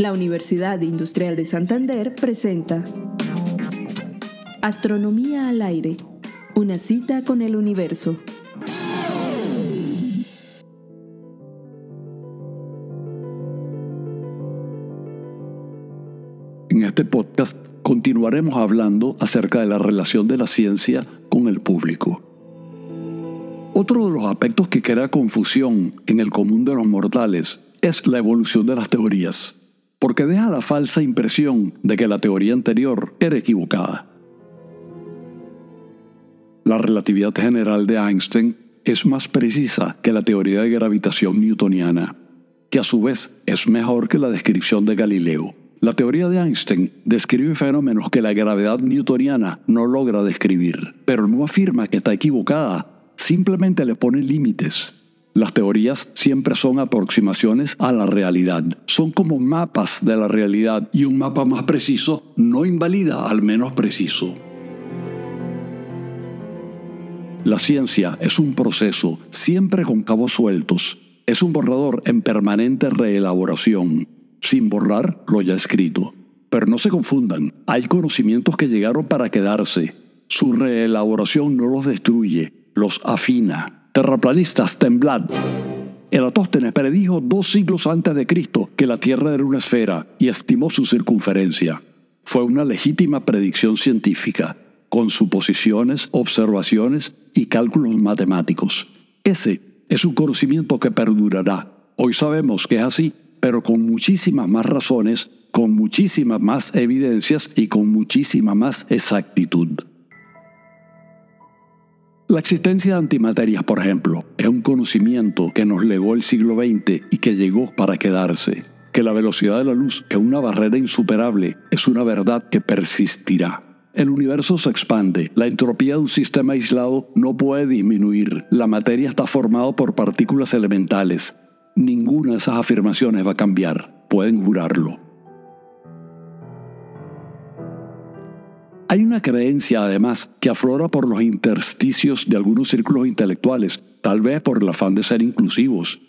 La Universidad Industrial de Santander presenta Astronomía al aire, una cita con el universo. En este podcast continuaremos hablando acerca de la relación de la ciencia con el público. Otro de los aspectos que crea confusión en el común de los mortales es la evolución de las teorías, porque deja la falsa impresión de que la teoría anterior era equivocada. La relatividad general de Einstein es más precisa que la teoría de gravitación newtoniana, que a su vez es mejor que la descripción de Galileo. La teoría de Einstein describe fenómenos que la gravedad newtoniana no logra describir, pero no afirma que está equivocada, simplemente le pone límites. Las teorías siempre son aproximaciones a la realidad, son como mapas de la realidad y un mapa más preciso no invalida al menos preciso. La ciencia es un proceso siempre con cabos sueltos, es un borrador en permanente reelaboración, sin borrar lo ya escrito. Pero no se confundan, hay conocimientos que llegaron para quedarse. Su reelaboración no los destruye, los afina terraplanistas, temblad. Eratóstenes predijo dos siglos antes de Cristo que la Tierra era una esfera y estimó su circunferencia. Fue una legítima predicción científica, con suposiciones, observaciones y cálculos matemáticos. Ese es un conocimiento que perdurará. Hoy sabemos que es así, pero con muchísimas más razones, con muchísimas más evidencias y con muchísima más exactitud. La existencia de antimaterias, por ejemplo, es un conocimiento que nos legó el siglo XX y que llegó para quedarse. Que la velocidad de la luz es una barrera insuperable es una verdad que persistirá. El universo se expande, la entropía de un sistema aislado no puede disminuir, la materia está formada por partículas elementales. Ninguna de esas afirmaciones va a cambiar, pueden jurarlo. Hay una creencia, además, que aflora por los intersticios de algunos círculos intelectuales, tal vez por el afán de ser inclusivos,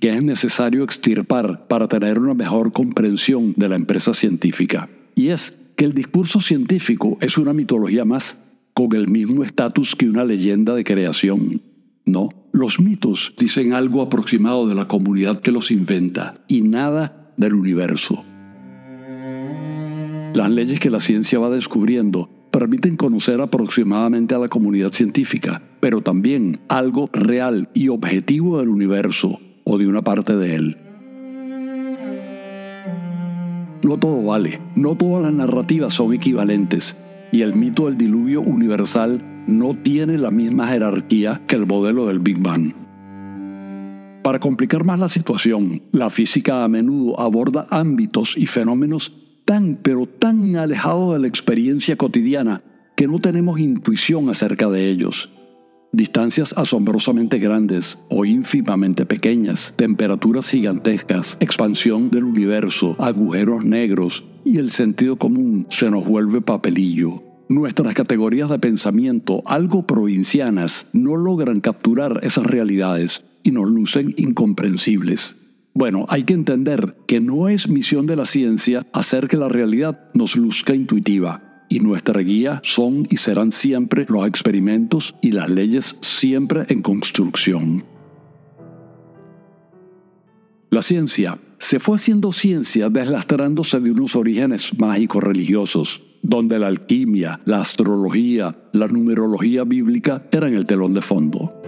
que es necesario extirpar para tener una mejor comprensión de la empresa científica. Y es que el discurso científico es una mitología más, con el mismo estatus que una leyenda de creación. No, los mitos dicen algo aproximado de la comunidad que los inventa y nada del universo. Las leyes que la ciencia va descubriendo permiten conocer aproximadamente a la comunidad científica, pero también algo real y objetivo del universo o de una parte de él. No todo vale, no todas las narrativas son equivalentes y el mito del diluvio universal no tiene la misma jerarquía que el modelo del Big Bang. Para complicar más la situación, la física a menudo aborda ámbitos y fenómenos tan, pero tan alejados de la experiencia cotidiana que no tenemos intuición acerca de ellos. Distancias asombrosamente grandes o ínfimamente pequeñas, temperaturas gigantescas, expansión del universo, agujeros negros y el sentido común se nos vuelve papelillo. Nuestras categorías de pensamiento, algo provincianas, no logran capturar esas realidades y nos lucen incomprensibles. Bueno, hay que entender que no es misión de la ciencia hacer que la realidad nos luzca intuitiva, y nuestra guía son y serán siempre los experimentos y las leyes siempre en construcción. La ciencia se fue haciendo ciencia deslastrándose de unos orígenes mágicos religiosos, donde la alquimia, la astrología, la numerología bíblica eran el telón de fondo.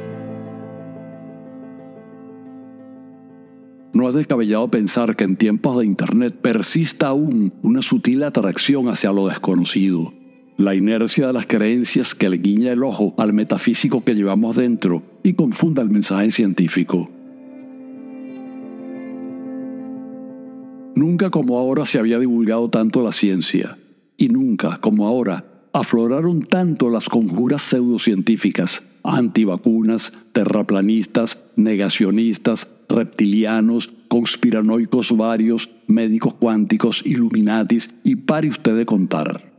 No es descabellado pensar que en tiempos de Internet persista aún una sutil atracción hacia lo desconocido. La inercia de las creencias que le guiña el ojo al metafísico que llevamos dentro y confunda el mensaje científico. Nunca como ahora se había divulgado tanto la ciencia, y nunca como ahora afloraron tanto las conjuras pseudocientíficas, antivacunas, terraplanistas, negacionistas, reptilianos, conspiranoicos varios, médicos cuánticos, illuminatis y pare usted de contar.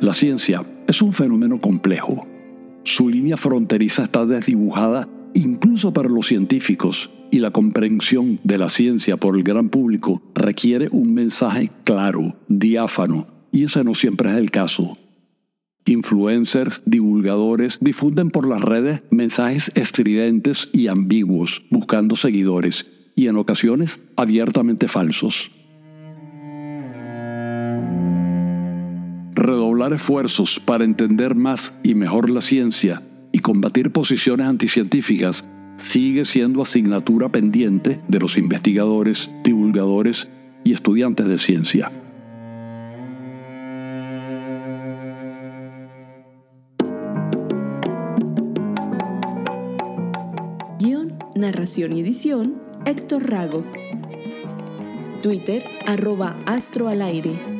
La ciencia es un fenómeno complejo. Su línea fronteriza está desdibujada incluso para los científicos, y la comprensión de la ciencia por el gran público requiere un mensaje claro, diáfano, y ese no siempre es el caso. Influencers, divulgadores difunden por las redes mensajes estridentes y ambiguos, buscando seguidores, y en ocasiones abiertamente falsos. Redoblar esfuerzos para entender más y mejor la ciencia y combatir posiciones anticientíficas sigue siendo asignatura pendiente de los investigadores, divulgadores y estudiantes de ciencia. Narración y edición, Héctor Rago. Twitter, arroba astro.